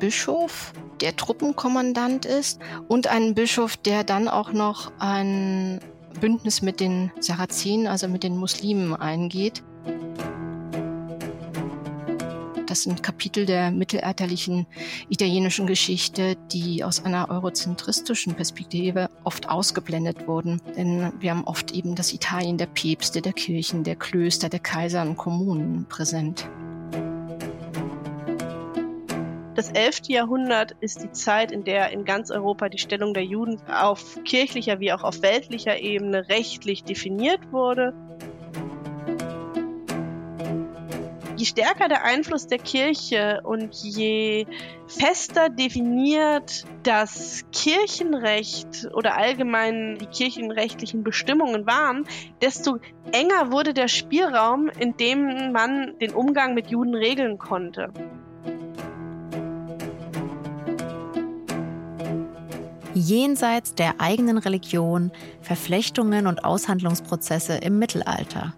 Bischof, der Truppenkommandant ist und einen Bischof, der dann auch noch ein Bündnis mit den Sarazenen, also mit den Muslimen eingeht. Das sind Kapitel der mittelalterlichen italienischen Geschichte, die aus einer eurozentristischen Perspektive oft ausgeblendet wurden. Denn wir haben oft eben das Italien der Päpste, der Kirchen, der Klöster, der Kaiser und Kommunen präsent. Das 11. Jahrhundert ist die Zeit, in der in ganz Europa die Stellung der Juden auf kirchlicher wie auch auf weltlicher Ebene rechtlich definiert wurde. je stärker der Einfluss der Kirche und je fester definiert das Kirchenrecht oder allgemein die kirchenrechtlichen Bestimmungen waren, desto enger wurde der Spielraum, in dem man den Umgang mit Juden regeln konnte. Jenseits der eigenen Religion, Verflechtungen und Aushandlungsprozesse im Mittelalter.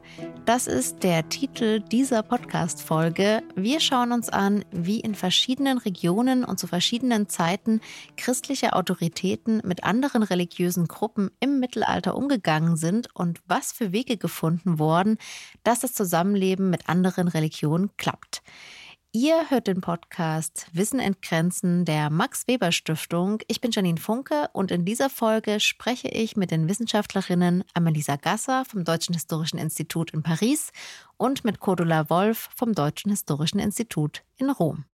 Das ist der Titel dieser Podcast-Folge. Wir schauen uns an, wie in verschiedenen Regionen und zu verschiedenen Zeiten christliche Autoritäten mit anderen religiösen Gruppen im Mittelalter umgegangen sind und was für Wege gefunden wurden, dass das Zusammenleben mit anderen Religionen klappt. Ihr hört den Podcast Wissen entgrenzen der Max Weber Stiftung. Ich bin Janine Funke und in dieser Folge spreche ich mit den Wissenschaftlerinnen Amelisa Gasser vom Deutschen Historischen Institut in Paris und mit Cordula Wolf vom Deutschen Historischen Institut in Rom.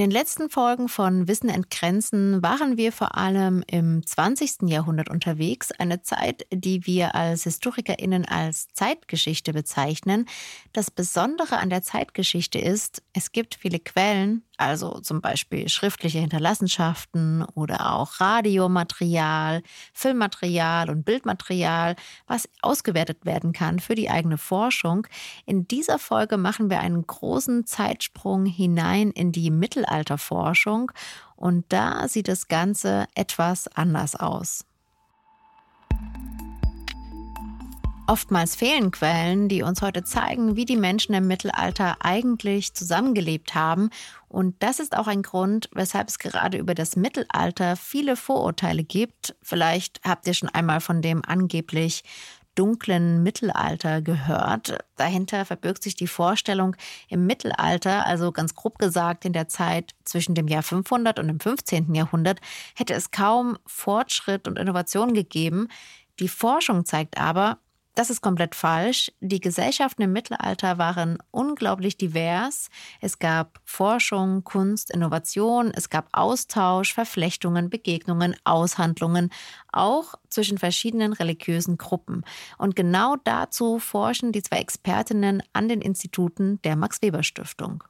Den letzten Folgen von Wissen entgrenzen waren wir vor allem im 20. Jahrhundert unterwegs, eine Zeit, die wir als Historikerinnen als Zeitgeschichte bezeichnen. Das Besondere an der Zeitgeschichte ist, es gibt viele Quellen, also zum Beispiel schriftliche Hinterlassenschaften oder auch Radiomaterial, Filmmaterial und Bildmaterial, was ausgewertet werden kann für die eigene Forschung. In dieser Folge machen wir einen großen Zeitsprung hinein in die Mittelalterforschung und da sieht das Ganze etwas anders aus. Oftmals fehlen Quellen, die uns heute zeigen, wie die Menschen im Mittelalter eigentlich zusammengelebt haben. Und das ist auch ein Grund, weshalb es gerade über das Mittelalter viele Vorurteile gibt. Vielleicht habt ihr schon einmal von dem angeblich dunklen Mittelalter gehört. Dahinter verbirgt sich die Vorstellung, im Mittelalter, also ganz grob gesagt in der Zeit zwischen dem Jahr 500 und dem 15. Jahrhundert, hätte es kaum Fortschritt und Innovation gegeben. Die Forschung zeigt aber, das ist komplett falsch. Die Gesellschaften im Mittelalter waren unglaublich divers. Es gab Forschung, Kunst, Innovation, es gab Austausch, Verflechtungen, Begegnungen, Aushandlungen, auch zwischen verschiedenen religiösen Gruppen. Und genau dazu forschen die zwei Expertinnen an den Instituten der Max Weber Stiftung.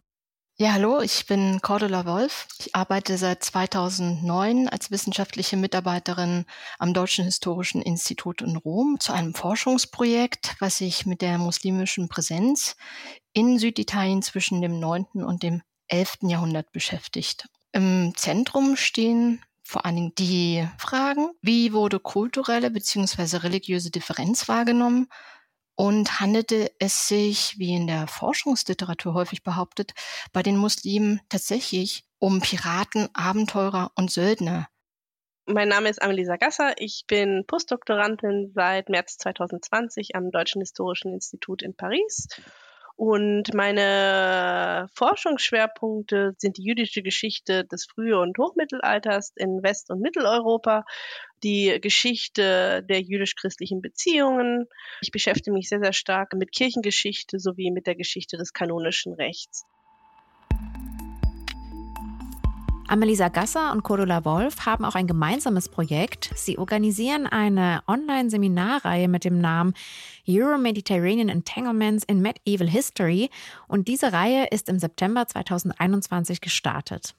Ja, hallo, ich bin Cordula Wolf. Ich arbeite seit 2009 als wissenschaftliche Mitarbeiterin am Deutschen Historischen Institut in Rom zu einem Forschungsprojekt, was sich mit der muslimischen Präsenz in Süditalien zwischen dem 9. und dem 11. Jahrhundert beschäftigt. Im Zentrum stehen vor allen Dingen die Fragen, wie wurde kulturelle bzw. religiöse Differenz wahrgenommen, und handelte es sich, wie in der Forschungsliteratur häufig behauptet, bei den Muslimen tatsächlich um Piraten, Abenteurer und Söldner. Mein Name ist Amelisa Gasser. Ich bin Postdoktorandin seit März 2020 am Deutschen Historischen Institut in Paris und meine Forschungsschwerpunkte sind die jüdische Geschichte des Früh- und Hochmittelalters in West- und Mitteleuropa, die Geschichte der jüdisch-christlichen Beziehungen. Ich beschäftige mich sehr, sehr stark mit Kirchengeschichte sowie mit der Geschichte des kanonischen Rechts. Amelisa Gasser und Cordula Wolf haben auch ein gemeinsames Projekt. Sie organisieren eine Online-Seminarreihe mit dem Namen Euro-Mediterranean Entanglements in Medieval History und diese Reihe ist im September 2021 gestartet.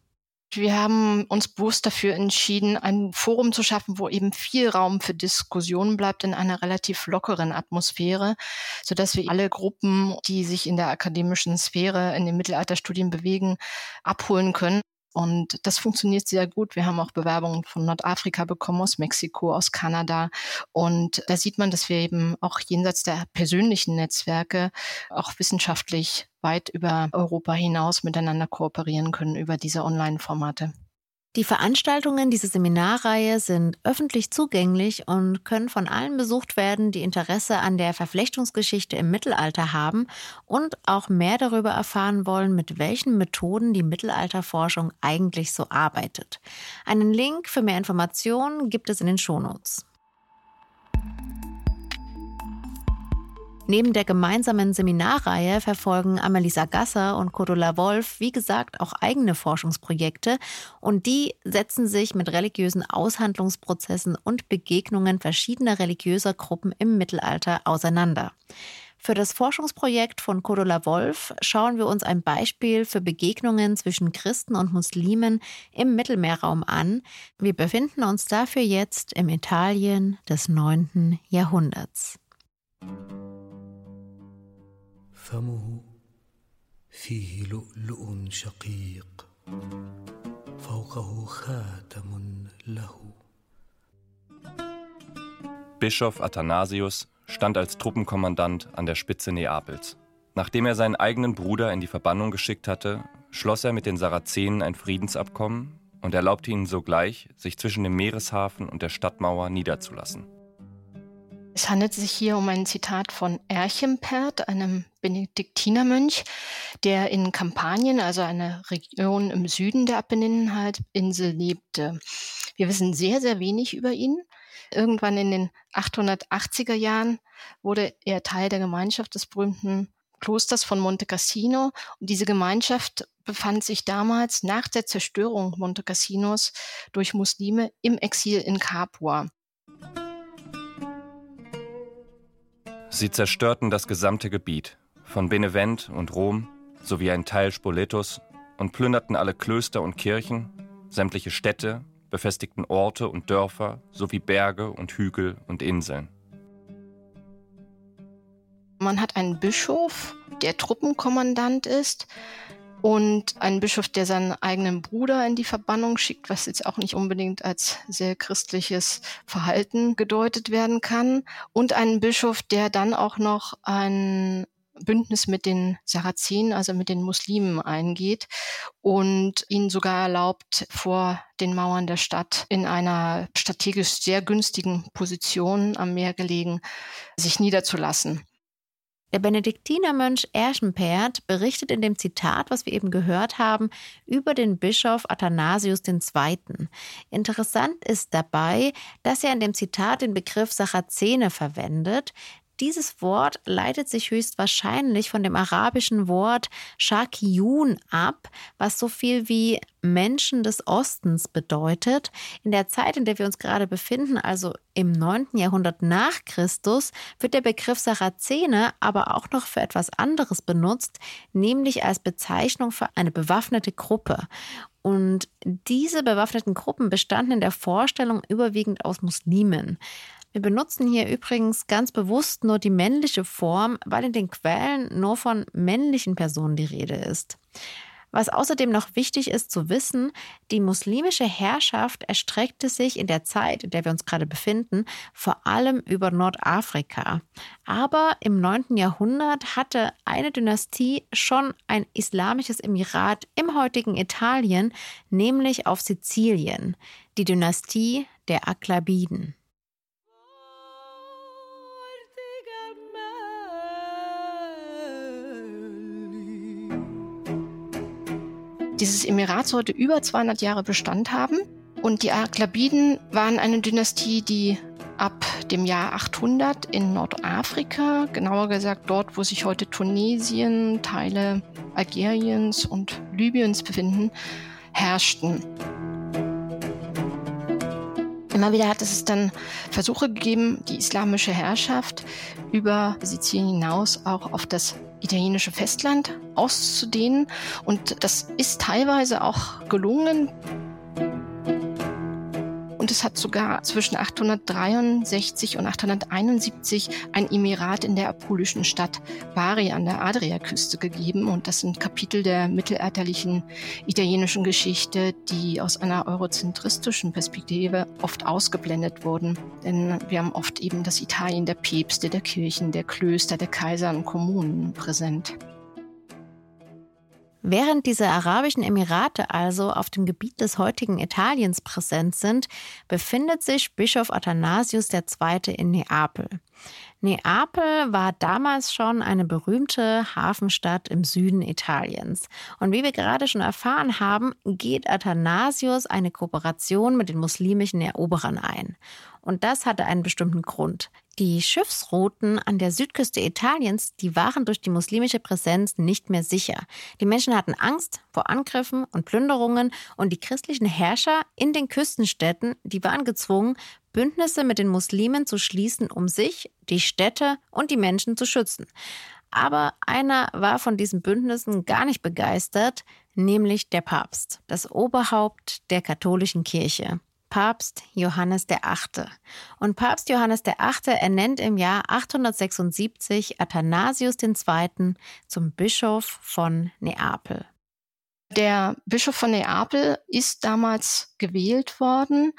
Wir haben uns bewusst dafür entschieden, ein Forum zu schaffen, wo eben viel Raum für Diskussionen bleibt in einer relativ lockeren Atmosphäre, so dass wir alle Gruppen, die sich in der akademischen Sphäre in den Mittelalterstudien bewegen, abholen können. Und das funktioniert sehr gut. Wir haben auch Bewerbungen von Nordafrika bekommen, aus Mexiko, aus Kanada. Und da sieht man, dass wir eben auch jenseits der persönlichen Netzwerke auch wissenschaftlich weit über Europa hinaus miteinander kooperieren können über diese Online-Formate. Die Veranstaltungen dieser Seminarreihe sind öffentlich zugänglich und können von allen besucht werden, die Interesse an der Verflechtungsgeschichte im Mittelalter haben und auch mehr darüber erfahren wollen, mit welchen Methoden die Mittelalterforschung eigentlich so arbeitet. Einen Link für mehr Informationen gibt es in den Shownotes. Neben der gemeinsamen Seminarreihe verfolgen Amelisa Gasser und Cordula Wolf, wie gesagt, auch eigene Forschungsprojekte und die setzen sich mit religiösen Aushandlungsprozessen und Begegnungen verschiedener religiöser Gruppen im Mittelalter auseinander. Für das Forschungsprojekt von Cordula Wolf schauen wir uns ein Beispiel für Begegnungen zwischen Christen und Muslimen im Mittelmeerraum an. Wir befinden uns dafür jetzt im Italien des 9. Jahrhunderts. فمه فيه لؤلؤ شقيق فوقه خاتم له Bischof Athanasius stand als Truppenkommandant an der Spitze Neapels. Nachdem er seinen eigenen Bruder in die Verbannung geschickt hatte, schloss er mit den Sarazenen ein Friedensabkommen und erlaubte ihnen sogleich, sich zwischen dem Meereshafen und der Stadtmauer niederzulassen. Es handelt sich hier um ein Zitat von Erchempert, einem Benediktinermönch, der in Kampanien, also einer Region im Süden der Apennineninsel, lebte. Wir wissen sehr, sehr wenig über ihn. Irgendwann in den 880er Jahren wurde er Teil der Gemeinschaft des berühmten Klosters von Monte Cassino. Und diese Gemeinschaft befand sich damals nach der Zerstörung Monte Cassinos durch Muslime im Exil in Capua. Sie zerstörten das gesamte Gebiet, von Benevent und Rom sowie ein Teil Spoletos und plünderten alle Klöster und Kirchen, sämtliche Städte, befestigten Orte und Dörfer sowie Berge und Hügel und Inseln. Man hat einen Bischof, der Truppenkommandant ist, und einen Bischof, der seinen eigenen Bruder in die Verbannung schickt, was jetzt auch nicht unbedingt als sehr christliches Verhalten gedeutet werden kann, und einen Bischof, der dann auch noch ein Bündnis mit den Sarazenen, also mit den Muslimen eingeht und ihnen sogar erlaubt, vor den Mauern der Stadt in einer strategisch sehr günstigen Position am Meer gelegen, sich niederzulassen. Der Benediktinermönch Erschenpert berichtet in dem Zitat, was wir eben gehört haben, über den Bischof Athanasius II. Interessant ist dabei, dass er in dem Zitat den Begriff Sarazene verwendet, dieses Wort leitet sich höchstwahrscheinlich von dem arabischen Wort Shakiyun ab, was so viel wie Menschen des Ostens bedeutet. In der Zeit, in der wir uns gerade befinden, also im 9. Jahrhundert nach Christus, wird der Begriff Sarazene aber auch noch für etwas anderes benutzt, nämlich als Bezeichnung für eine bewaffnete Gruppe. Und diese bewaffneten Gruppen bestanden in der Vorstellung überwiegend aus Muslimen. Wir benutzen hier übrigens ganz bewusst nur die männliche Form, weil in den Quellen nur von männlichen Personen die Rede ist. Was außerdem noch wichtig ist zu wissen, die muslimische Herrschaft erstreckte sich in der Zeit, in der wir uns gerade befinden, vor allem über Nordafrika. Aber im 9. Jahrhundert hatte eine Dynastie schon ein islamisches Emirat im heutigen Italien, nämlich auf Sizilien, die Dynastie der Aklabiden. Dieses Emirat sollte über 200 Jahre Bestand haben. Und die Aklabiden waren eine Dynastie, die ab dem Jahr 800 in Nordafrika, genauer gesagt dort, wo sich heute Tunesien, Teile Algeriens und Libyens befinden, herrschten. Immer wieder hat es dann Versuche gegeben, die islamische Herrschaft über Sizilien hinaus auch auf das italienische Festland auszudehnen. Und das ist teilweise auch gelungen. Es hat sogar zwischen 863 und 871 ein Emirat in der apulischen Stadt Bari an der Adriaküste gegeben. Und das sind Kapitel der mittelalterlichen italienischen Geschichte, die aus einer eurozentristischen Perspektive oft ausgeblendet wurden. Denn wir haben oft eben das Italien der Päpste, der Kirchen, der Klöster, der Kaiser und Kommunen präsent. Während diese arabischen Emirate also auf dem Gebiet des heutigen Italiens präsent sind, befindet sich Bischof Athanasius II. in Neapel. Neapel war damals schon eine berühmte Hafenstadt im Süden Italiens. Und wie wir gerade schon erfahren haben, geht Athanasius eine Kooperation mit den muslimischen Eroberern ein. Und das hatte einen bestimmten Grund. Die Schiffsrouten an der Südküste Italiens, die waren durch die muslimische Präsenz nicht mehr sicher. Die Menschen hatten Angst vor Angriffen und Plünderungen und die christlichen Herrscher in den Küstenstädten, die waren gezwungen, Bündnisse mit den Muslimen zu schließen, um sich, die Städte und die Menschen zu schützen. Aber einer war von diesen Bündnissen gar nicht begeistert, nämlich der Papst, das Oberhaupt der katholischen Kirche. Papst Johannes VIII. Und Papst Johannes VIII ernennt im Jahr 876 Athanasius II. zum Bischof von Neapel. Der Bischof von Neapel ist damals gewählt worden,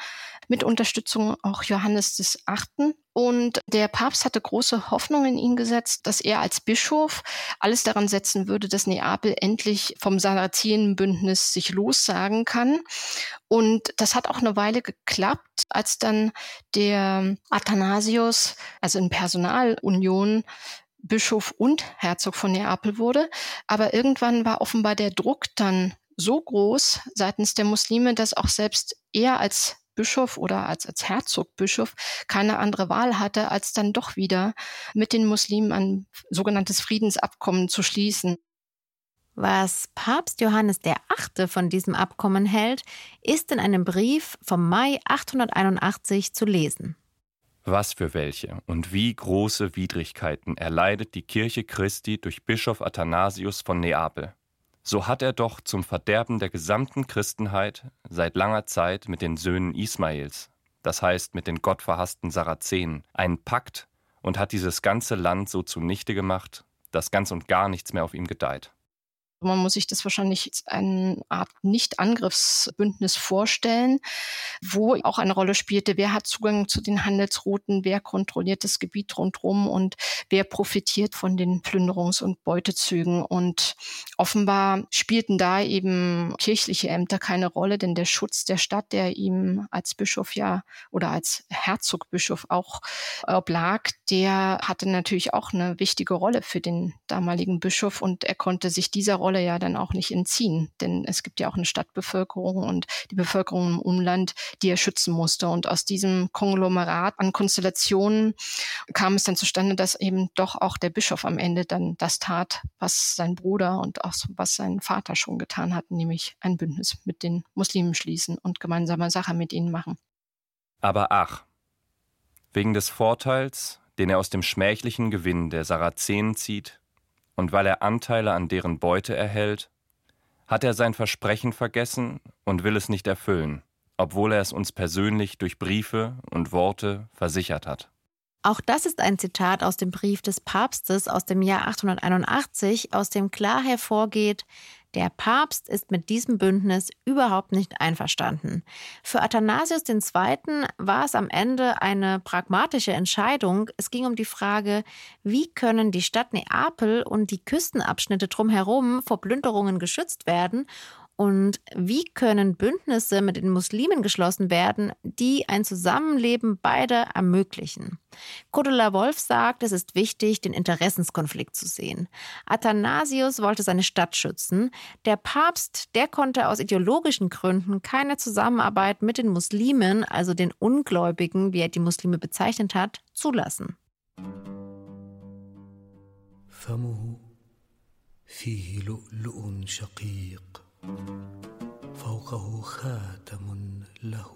mit Unterstützung auch Johannes des Achten. Und der Papst hatte große Hoffnung in ihn gesetzt, dass er als Bischof alles daran setzen würde, dass Neapel endlich vom Sarazenenbündnis sich lossagen kann. Und das hat auch eine Weile geklappt, als dann der Athanasius, also in Personalunion, Bischof und Herzog von Neapel wurde. Aber irgendwann war offenbar der Druck dann so groß seitens der Muslime, dass auch selbst er als Bischof oder als, als Herzogbischof keine andere Wahl hatte, als dann doch wieder mit den Muslimen ein sogenanntes Friedensabkommen zu schließen. Was Papst Johannes der Achte von diesem Abkommen hält, ist in einem Brief vom Mai 881 zu lesen. Was für welche und wie große Widrigkeiten erleidet die Kirche Christi durch Bischof Athanasius von Neapel. So hat er doch zum Verderben der gesamten Christenheit seit langer Zeit mit den Söhnen Ismaels, das heißt mit den gottverhassten Sarazenen, einen Pakt und hat dieses ganze Land so zunichte gemacht, dass ganz und gar nichts mehr auf ihm gedeiht. Man muss sich das wahrscheinlich als eine Art Nicht-Angriffsbündnis vorstellen, wo auch eine Rolle spielte, wer hat Zugang zu den Handelsrouten, wer kontrolliert das Gebiet rundherum und wer profitiert von den Plünderungs- und Beutezügen. Und offenbar spielten da eben kirchliche Ämter keine Rolle, denn der Schutz der Stadt, der ihm als Bischof ja oder als Herzogbischof auch oblag, der hatte natürlich auch eine wichtige Rolle für den damaligen Bischof und er konnte sich dieser Rolle Rolle ja dann auch nicht entziehen. Denn es gibt ja auch eine Stadtbevölkerung und die Bevölkerung im Umland, die er schützen musste. Und aus diesem Konglomerat an Konstellationen kam es dann zustande, dass eben doch auch der Bischof am Ende dann das tat, was sein Bruder und auch was sein Vater schon getan hat, nämlich ein Bündnis mit den Muslimen schließen und gemeinsame Sache mit ihnen machen. Aber ach, wegen des Vorteils, den er aus dem schmählichen Gewinn der Sarazenen zieht, und weil er Anteile an deren Beute erhält, hat er sein Versprechen vergessen und will es nicht erfüllen, obwohl er es uns persönlich durch Briefe und Worte versichert hat. Auch das ist ein Zitat aus dem Brief des Papstes aus dem Jahr 881, aus dem klar hervorgeht, der Papst ist mit diesem Bündnis überhaupt nicht einverstanden. Für Athanasius II. war es am Ende eine pragmatische Entscheidung. Es ging um die Frage, wie können die Stadt Neapel und die Küstenabschnitte drumherum vor Plünderungen geschützt werden und wie können Bündnisse mit den Muslimen geschlossen werden, die ein Zusammenleben beider ermöglichen? Cordula Wolf sagt, es ist wichtig, den Interessenskonflikt zu sehen. Athanasius wollte seine Stadt schützen. Der Papst, der konnte aus ideologischen Gründen keine Zusammenarbeit mit den Muslimen, also den Ungläubigen, wie er die Muslime bezeichnet hat, zulassen. فمه فيه لؤلؤ شقيق فوقه خاتم له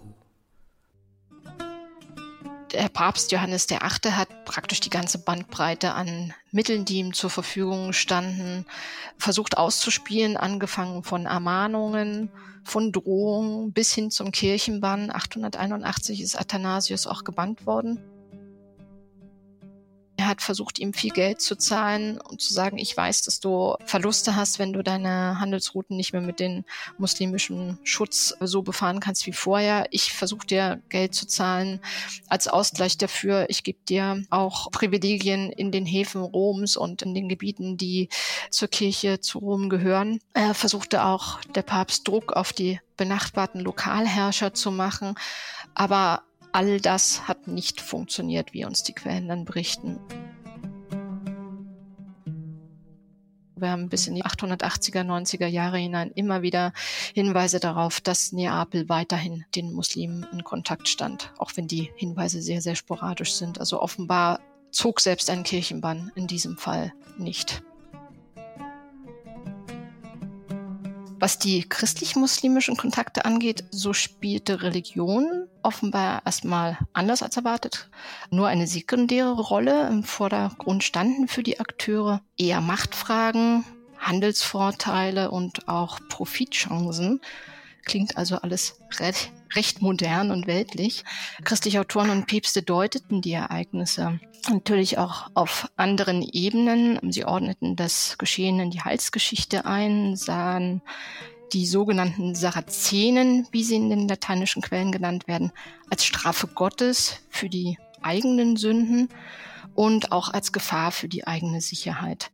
Der Papst Johannes VIII. hat praktisch die ganze Bandbreite an Mitteln, die ihm zur Verfügung standen, versucht auszuspielen, angefangen von Ermahnungen, von Drohungen bis hin zum Kirchenbann. 881 ist Athanasius auch gebannt worden. Hat versucht, ihm viel Geld zu zahlen und zu sagen, ich weiß, dass du Verluste hast, wenn du deine Handelsrouten nicht mehr mit dem muslimischen Schutz so befahren kannst wie vorher. Ich versuche dir Geld zu zahlen als Ausgleich dafür. Ich gebe dir auch Privilegien in den Häfen Roms und in den Gebieten, die zur Kirche zu Rom gehören. Er versuchte auch der Papst Druck auf die benachbarten Lokalherrscher zu machen. Aber all das hat nicht funktioniert, wie uns die Quellen dann berichten. Wir haben bis in die 880er, 90er Jahre hinein immer wieder Hinweise darauf, dass Neapel weiterhin den Muslimen in Kontakt stand, auch wenn die Hinweise sehr, sehr sporadisch sind. Also offenbar zog selbst ein Kirchenbann in diesem Fall nicht. Was die christlich-muslimischen Kontakte angeht, so spielte Religion offenbar erstmal anders als erwartet. Nur eine sekundäre Rolle im Vordergrund standen für die Akteure eher Machtfragen, Handelsvorteile und auch Profitchancen. Klingt also alles recht, recht modern und weltlich. Christliche Autoren und Päpste deuteten die Ereignisse natürlich auch auf anderen Ebenen. Sie ordneten das Geschehen in die Heilsgeschichte ein, sahen die sogenannten Sarazenen, wie sie in den lateinischen Quellen genannt werden, als Strafe Gottes für die eigenen Sünden und auch als Gefahr für die eigene Sicherheit.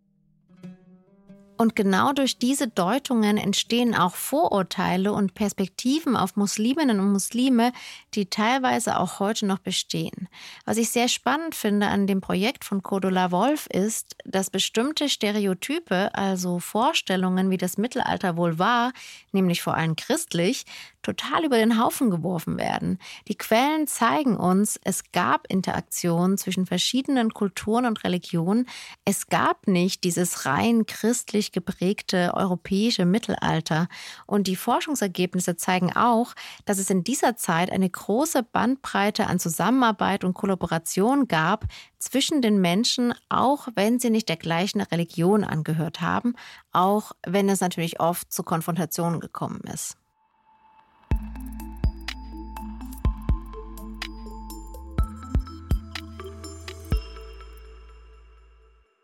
Und genau durch diese Deutungen entstehen auch Vorurteile und Perspektiven auf Musliminnen und Muslime, die teilweise auch heute noch bestehen. Was ich sehr spannend finde an dem Projekt von Cordula Wolf ist, dass bestimmte Stereotype, also Vorstellungen, wie das Mittelalter wohl war, nämlich vor allem christlich, total über den Haufen geworfen werden. Die Quellen zeigen uns, es gab Interaktionen zwischen verschiedenen Kulturen und Religionen. Es gab nicht dieses rein christlich geprägte europäische Mittelalter. Und die Forschungsergebnisse zeigen auch, dass es in dieser Zeit eine große Bandbreite an Zusammenarbeit und Kollaboration gab zwischen den Menschen, auch wenn sie nicht der gleichen Religion angehört haben, auch wenn es natürlich oft zu Konfrontationen gekommen ist.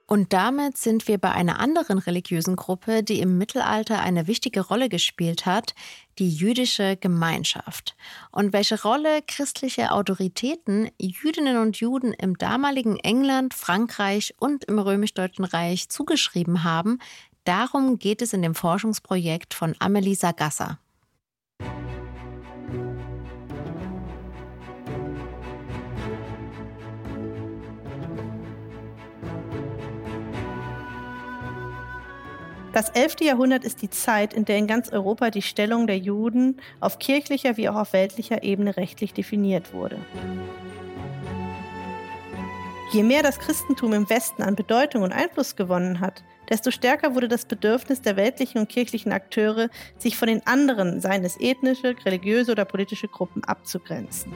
Und damit sind wir bei einer anderen religiösen Gruppe, die im Mittelalter eine wichtige Rolle gespielt hat, die jüdische Gemeinschaft. Und welche Rolle christliche Autoritäten Jüdinnen und Juden im damaligen England, Frankreich und im römisch-deutschen Reich zugeschrieben haben, darum geht es in dem Forschungsprojekt von Amelie Sagassa. Das 11. Jahrhundert ist die Zeit, in der in ganz Europa die Stellung der Juden auf kirchlicher wie auch auf weltlicher Ebene rechtlich definiert wurde. Je mehr das Christentum im Westen an Bedeutung und Einfluss gewonnen hat, desto stärker wurde das Bedürfnis der weltlichen und kirchlichen Akteure, sich von den anderen, seien es ethnische, religiöse oder politische Gruppen, abzugrenzen.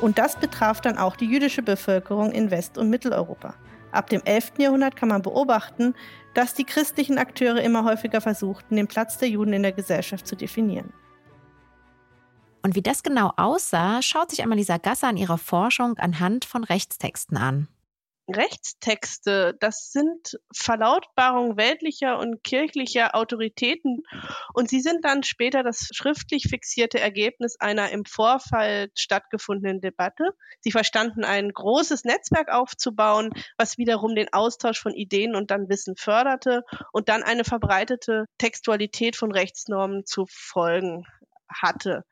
Und das betraf dann auch die jüdische Bevölkerung in West- und Mitteleuropa. Ab dem 11. Jahrhundert kann man beobachten, dass die christlichen Akteure immer häufiger versuchten, den Platz der Juden in der Gesellschaft zu definieren. Und wie das genau aussah, schaut sich Annalisa Gasser in ihrer Forschung anhand von Rechtstexten an. Rechtstexte, das sind Verlautbarungen weltlicher und kirchlicher Autoritäten und sie sind dann später das schriftlich fixierte Ergebnis einer im Vorfeld stattgefundenen Debatte. Sie verstanden ein großes Netzwerk aufzubauen, was wiederum den Austausch von Ideen und dann Wissen förderte und dann eine verbreitete Textualität von Rechtsnormen zu folgen hatte.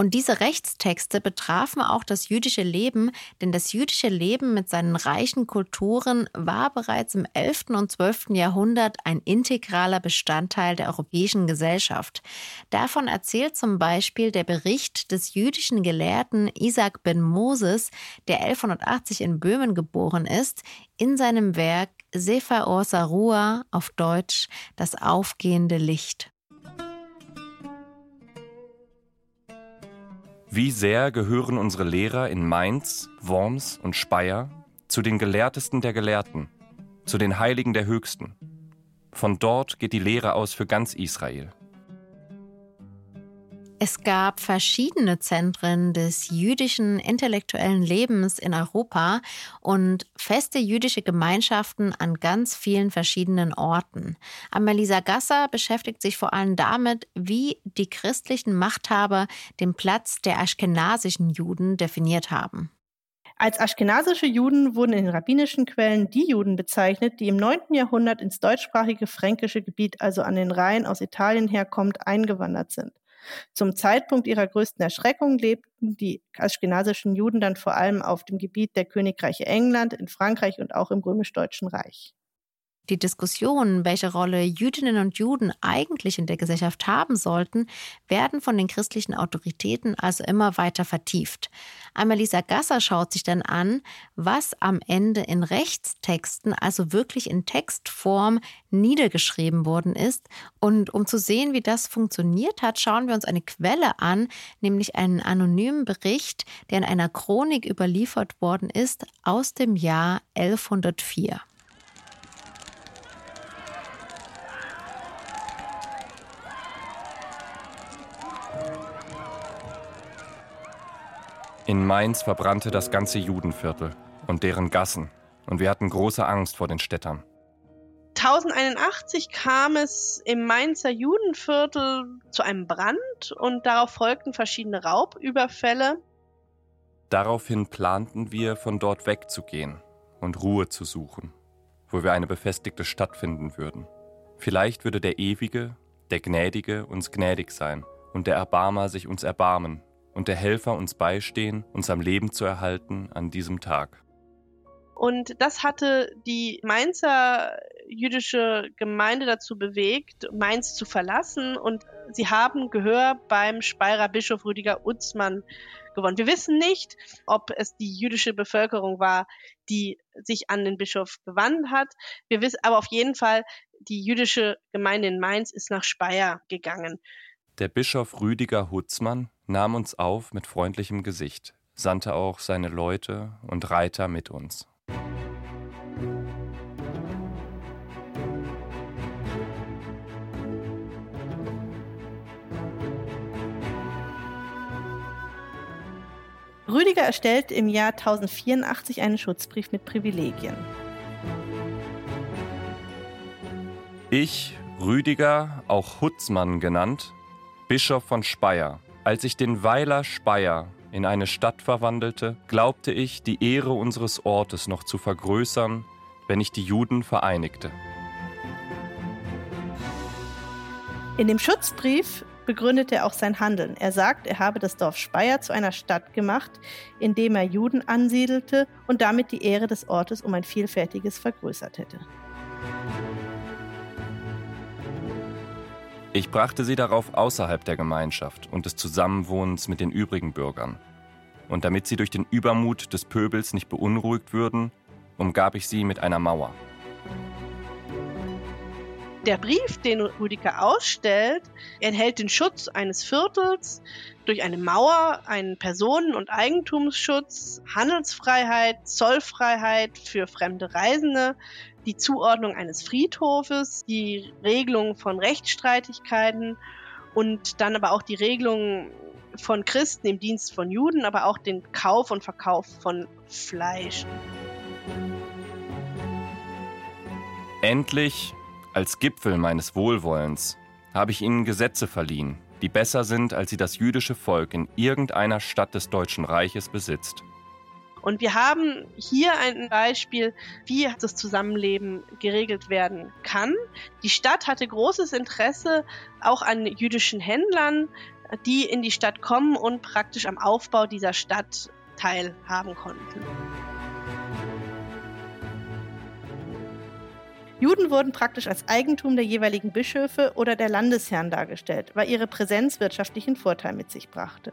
Und diese Rechtstexte betrafen auch das jüdische Leben, denn das jüdische Leben mit seinen reichen Kulturen war bereits im 11. und 12. Jahrhundert ein integraler Bestandteil der europäischen Gesellschaft. Davon erzählt zum Beispiel der Bericht des jüdischen Gelehrten Isaac ben Moses, der 1180 in Böhmen geboren ist, in seinem Werk Sefer Or Sarua auf Deutsch Das aufgehende Licht. Wie sehr gehören unsere Lehrer in Mainz, Worms und Speyer zu den Gelehrtesten der Gelehrten, zu den Heiligen der Höchsten. Von dort geht die Lehre aus für ganz Israel. Es gab verschiedene Zentren des jüdischen intellektuellen Lebens in Europa und feste jüdische Gemeinschaften an ganz vielen verschiedenen Orten. Amelisa Gasser beschäftigt sich vor allem damit, wie die christlichen Machthaber den Platz der aschkenasischen Juden definiert haben. Als aschkenasische Juden wurden in den rabbinischen Quellen die Juden bezeichnet, die im 9. Jahrhundert ins deutschsprachige fränkische Gebiet, also an den Rhein aus Italien herkommt, eingewandert sind. Zum Zeitpunkt ihrer größten Erschreckung lebten die aschkenasischen Juden dann vor allem auf dem Gebiet der Königreiche England, in Frankreich und auch im römisch-deutschen Reich. Die Diskussionen, welche Rolle Jüdinnen und Juden eigentlich in der Gesellschaft haben sollten, werden von den christlichen Autoritäten also immer weiter vertieft. Amelisa Gasser schaut sich dann an, was am Ende in Rechtstexten, also wirklich in Textform, niedergeschrieben worden ist. Und um zu sehen, wie das funktioniert hat, schauen wir uns eine Quelle an, nämlich einen anonymen Bericht, der in einer Chronik überliefert worden ist aus dem Jahr 1104. In Mainz verbrannte das ganze Judenviertel und deren Gassen, und wir hatten große Angst vor den Städtern. 1081 kam es im Mainzer Judenviertel zu einem Brand und darauf folgten verschiedene Raubüberfälle. Daraufhin planten wir, von dort wegzugehen und Ruhe zu suchen, wo wir eine befestigte Stadt finden würden. Vielleicht würde der Ewige, der Gnädige uns gnädig sein und der Erbarmer sich uns erbarmen und der Helfer uns beistehen, uns am Leben zu erhalten an diesem Tag. Und das hatte die Mainzer jüdische Gemeinde dazu bewegt, Mainz zu verlassen. Und sie haben Gehör beim Speyerer Bischof Rüdiger Utzmann gewonnen. Wir wissen nicht, ob es die jüdische Bevölkerung war, die sich an den Bischof gewandt hat. Wir wissen aber auf jeden Fall, die jüdische Gemeinde in Mainz ist nach Speyer gegangen. Der Bischof Rüdiger Hutzmann nahm uns auf mit freundlichem Gesicht, sandte auch seine Leute und Reiter mit uns. Rüdiger erstellt im Jahr 1084 einen Schutzbrief mit Privilegien. Ich, Rüdiger, auch Hutzmann genannt, Bischof von Speyer, als ich den Weiler Speyer in eine Stadt verwandelte, glaubte ich, die Ehre unseres Ortes noch zu vergrößern, wenn ich die Juden vereinigte. In dem Schutzbrief begründet er auch sein Handeln. Er sagt, er habe das Dorf Speyer zu einer Stadt gemacht, in dem er Juden ansiedelte und damit die Ehre des Ortes um ein Vielfältiges vergrößert hätte. Ich brachte sie darauf außerhalb der Gemeinschaft und des Zusammenwohnens mit den übrigen Bürgern. Und damit sie durch den Übermut des Pöbels nicht beunruhigt würden, umgab ich sie mit einer Mauer. Der Brief, den Rüdiger ausstellt, enthält den Schutz eines Viertels durch eine Mauer, einen Personen- und Eigentumsschutz, Handelsfreiheit, Zollfreiheit für fremde Reisende, die Zuordnung eines Friedhofes, die Regelung von Rechtsstreitigkeiten und dann aber auch die Regelung von Christen im Dienst von Juden, aber auch den Kauf und Verkauf von Fleisch. Endlich, als Gipfel meines Wohlwollens, habe ich ihnen Gesetze verliehen, die besser sind, als sie das jüdische Volk in irgendeiner Stadt des Deutschen Reiches besitzt. Und wir haben hier ein Beispiel, wie das Zusammenleben geregelt werden kann. Die Stadt hatte großes Interesse auch an jüdischen Händlern, die in die Stadt kommen und praktisch am Aufbau dieser Stadt teilhaben konnten. Juden wurden praktisch als Eigentum der jeweiligen Bischöfe oder der Landesherren dargestellt, weil ihre Präsenz wirtschaftlichen Vorteil mit sich brachte.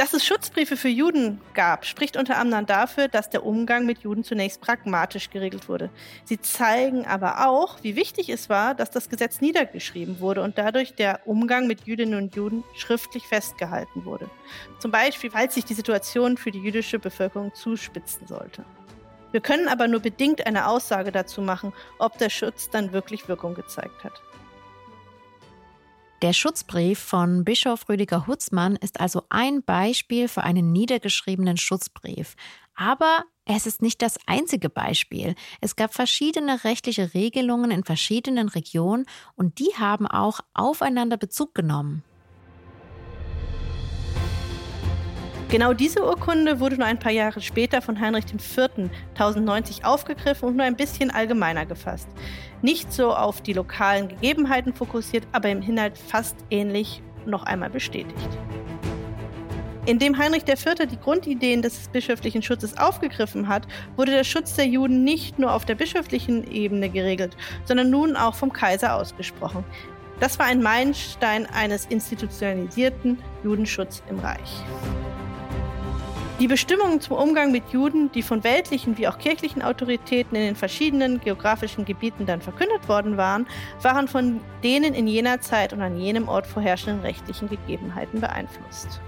Dass es Schutzbriefe für Juden gab, spricht unter anderem dafür, dass der Umgang mit Juden zunächst pragmatisch geregelt wurde. Sie zeigen aber auch, wie wichtig es war, dass das Gesetz niedergeschrieben wurde und dadurch der Umgang mit Jüdinnen und Juden schriftlich festgehalten wurde. Zum Beispiel, falls sich die Situation für die jüdische Bevölkerung zuspitzen sollte. Wir können aber nur bedingt eine Aussage dazu machen, ob der Schutz dann wirklich Wirkung gezeigt hat. Der Schutzbrief von Bischof Rüdiger Hutzmann ist also ein Beispiel für einen niedergeschriebenen Schutzbrief. Aber es ist nicht das einzige Beispiel. Es gab verschiedene rechtliche Regelungen in verschiedenen Regionen und die haben auch aufeinander Bezug genommen. Genau diese Urkunde wurde nur ein paar Jahre später von Heinrich IV. 1090 aufgegriffen und nur ein bisschen allgemeiner gefasst. Nicht so auf die lokalen Gegebenheiten fokussiert, aber im Inhalt fast ähnlich noch einmal bestätigt. Indem Heinrich IV. die Grundideen des bischöflichen Schutzes aufgegriffen hat, wurde der Schutz der Juden nicht nur auf der bischöflichen Ebene geregelt, sondern nun auch vom Kaiser ausgesprochen. Das war ein Meilenstein eines institutionalisierten Judenschutzes im Reich. Die Bestimmungen zum Umgang mit Juden, die von weltlichen wie auch kirchlichen Autoritäten in den verschiedenen geografischen Gebieten dann verkündet worden waren, waren von denen in jener Zeit und an jenem Ort vorherrschenden rechtlichen Gegebenheiten beeinflusst.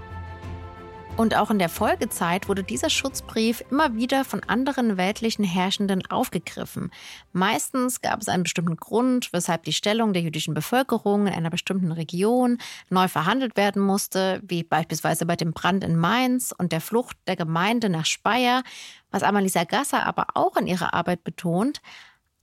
Und auch in der Folgezeit wurde dieser Schutzbrief immer wieder von anderen weltlichen Herrschenden aufgegriffen. Meistens gab es einen bestimmten Grund, weshalb die Stellung der jüdischen Bevölkerung in einer bestimmten Region neu verhandelt werden musste, wie beispielsweise bei dem Brand in Mainz und der Flucht der Gemeinde nach Speyer. Was Amalisa Gasser aber auch in ihrer Arbeit betont,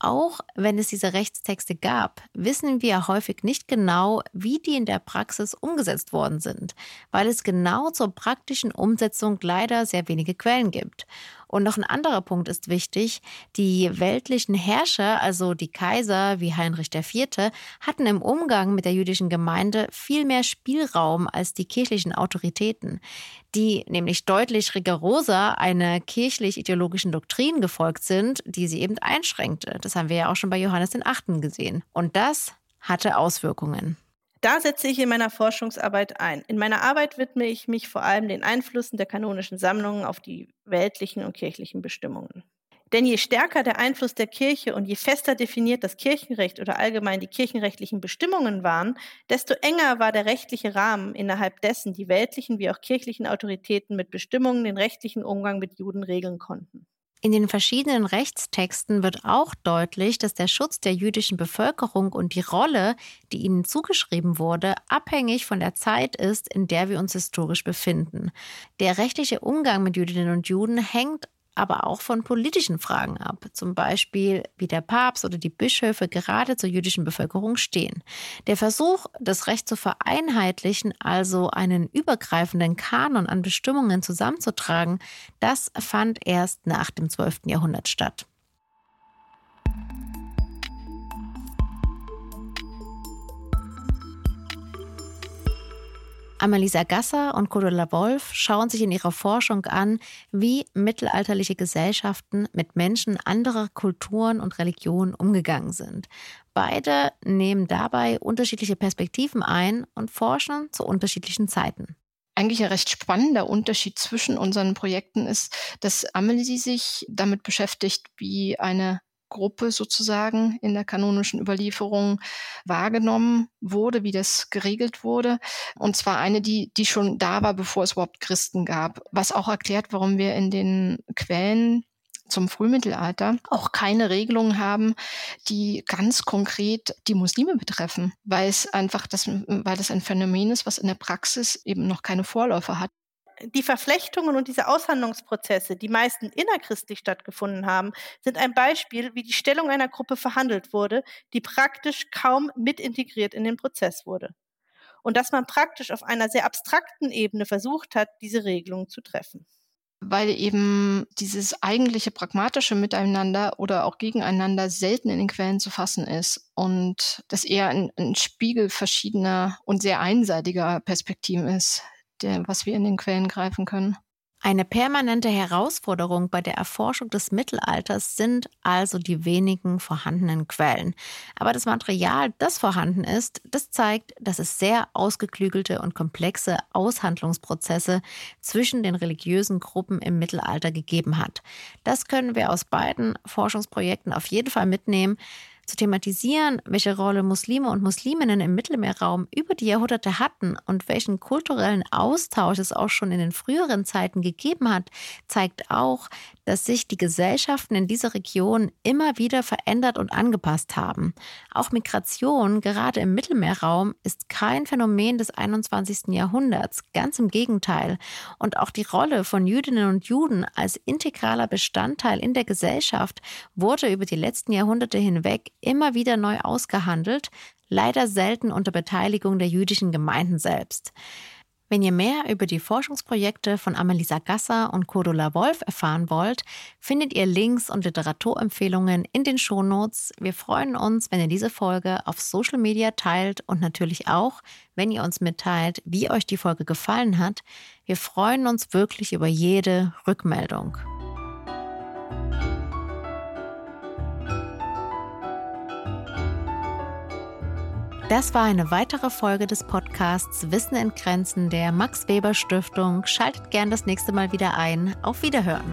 auch wenn es diese Rechtstexte gab, wissen wir häufig nicht genau, wie die in der Praxis umgesetzt worden sind, weil es genau zur praktischen Umsetzung leider sehr wenige Quellen gibt. Und noch ein anderer Punkt ist wichtig. Die weltlichen Herrscher, also die Kaiser wie Heinrich IV., hatten im Umgang mit der jüdischen Gemeinde viel mehr Spielraum als die kirchlichen Autoritäten, die nämlich deutlich rigoroser einer kirchlich-ideologischen Doktrin gefolgt sind, die sie eben einschränkte. Das haben wir ja auch schon bei Johannes Achten gesehen. Und das hatte Auswirkungen. Da setze ich in meiner Forschungsarbeit ein. In meiner Arbeit widme ich mich vor allem den Einflüssen der kanonischen Sammlungen auf die weltlichen und kirchlichen Bestimmungen. Denn je stärker der Einfluss der Kirche und je fester definiert das Kirchenrecht oder allgemein die kirchenrechtlichen Bestimmungen waren, desto enger war der rechtliche Rahmen, innerhalb dessen die weltlichen wie auch kirchlichen Autoritäten mit Bestimmungen den rechtlichen Umgang mit Juden regeln konnten. In den verschiedenen Rechtstexten wird auch deutlich, dass der Schutz der jüdischen Bevölkerung und die Rolle, die ihnen zugeschrieben wurde, abhängig von der Zeit ist, in der wir uns historisch befinden. Der rechtliche Umgang mit Jüdinnen und Juden hängt aber auch von politischen Fragen ab, zum Beispiel wie der Papst oder die Bischöfe gerade zur jüdischen Bevölkerung stehen. Der Versuch, das Recht zu vereinheitlichen, also einen übergreifenden Kanon an Bestimmungen zusammenzutragen, das fand erst nach dem 12. Jahrhundert statt. Amalisa Gasser und Cordula Wolf schauen sich in ihrer Forschung an, wie mittelalterliche Gesellschaften mit Menschen anderer Kulturen und Religionen umgegangen sind. Beide nehmen dabei unterschiedliche Perspektiven ein und forschen zu unterschiedlichen Zeiten eigentlich ein recht spannender Unterschied zwischen unseren Projekten ist, dass Amelie sich damit beschäftigt, wie eine Gruppe sozusagen in der kanonischen Überlieferung wahrgenommen wurde, wie das geregelt wurde. Und zwar eine, die, die schon da war, bevor es überhaupt Christen gab. Was auch erklärt, warum wir in den Quellen zum Frühmittelalter auch keine Regelungen haben, die ganz konkret die Muslime betreffen, weil es einfach das, weil das ein Phänomen ist, was in der Praxis eben noch keine Vorläufer hat die Verflechtungen und diese Aushandlungsprozesse, die meisten innerchristlich stattgefunden haben, sind ein Beispiel, wie die Stellung einer Gruppe verhandelt wurde, die praktisch kaum mit integriert in den Prozess wurde. Und dass man praktisch auf einer sehr abstrakten Ebene versucht hat, diese Regelungen zu treffen weil eben dieses eigentliche pragmatische Miteinander oder auch gegeneinander selten in den Quellen zu fassen ist und das eher ein, ein Spiegel verschiedener und sehr einseitiger Perspektiven ist, der, was wir in den Quellen greifen können. Eine permanente Herausforderung bei der Erforschung des Mittelalters sind also die wenigen vorhandenen Quellen. Aber das Material, das vorhanden ist, das zeigt, dass es sehr ausgeklügelte und komplexe Aushandlungsprozesse zwischen den religiösen Gruppen im Mittelalter gegeben hat. Das können wir aus beiden Forschungsprojekten auf jeden Fall mitnehmen zu thematisieren, welche Rolle Muslime und Musliminnen im Mittelmeerraum über die Jahrhunderte hatten und welchen kulturellen Austausch es auch schon in den früheren Zeiten gegeben hat, zeigt auch, dass sich die Gesellschaften in dieser Region immer wieder verändert und angepasst haben. Auch Migration, gerade im Mittelmeerraum, ist kein Phänomen des 21. Jahrhunderts, ganz im Gegenteil. Und auch die Rolle von Jüdinnen und Juden als integraler Bestandteil in der Gesellschaft wurde über die letzten Jahrhunderte hinweg immer wieder neu ausgehandelt, leider selten unter Beteiligung der jüdischen Gemeinden selbst. Wenn ihr mehr über die Forschungsprojekte von Amelisa Gasser und Cordula Wolf erfahren wollt, findet ihr Links und Literaturempfehlungen in den Shownotes. Wir freuen uns, wenn ihr diese Folge auf Social Media teilt und natürlich auch, wenn ihr uns mitteilt, wie euch die Folge gefallen hat. Wir freuen uns wirklich über jede Rückmeldung. Das war eine weitere Folge des Podcasts Wissen in Grenzen der Max Weber Stiftung. Schaltet gern das nächste Mal wieder ein. Auf Wiederhören.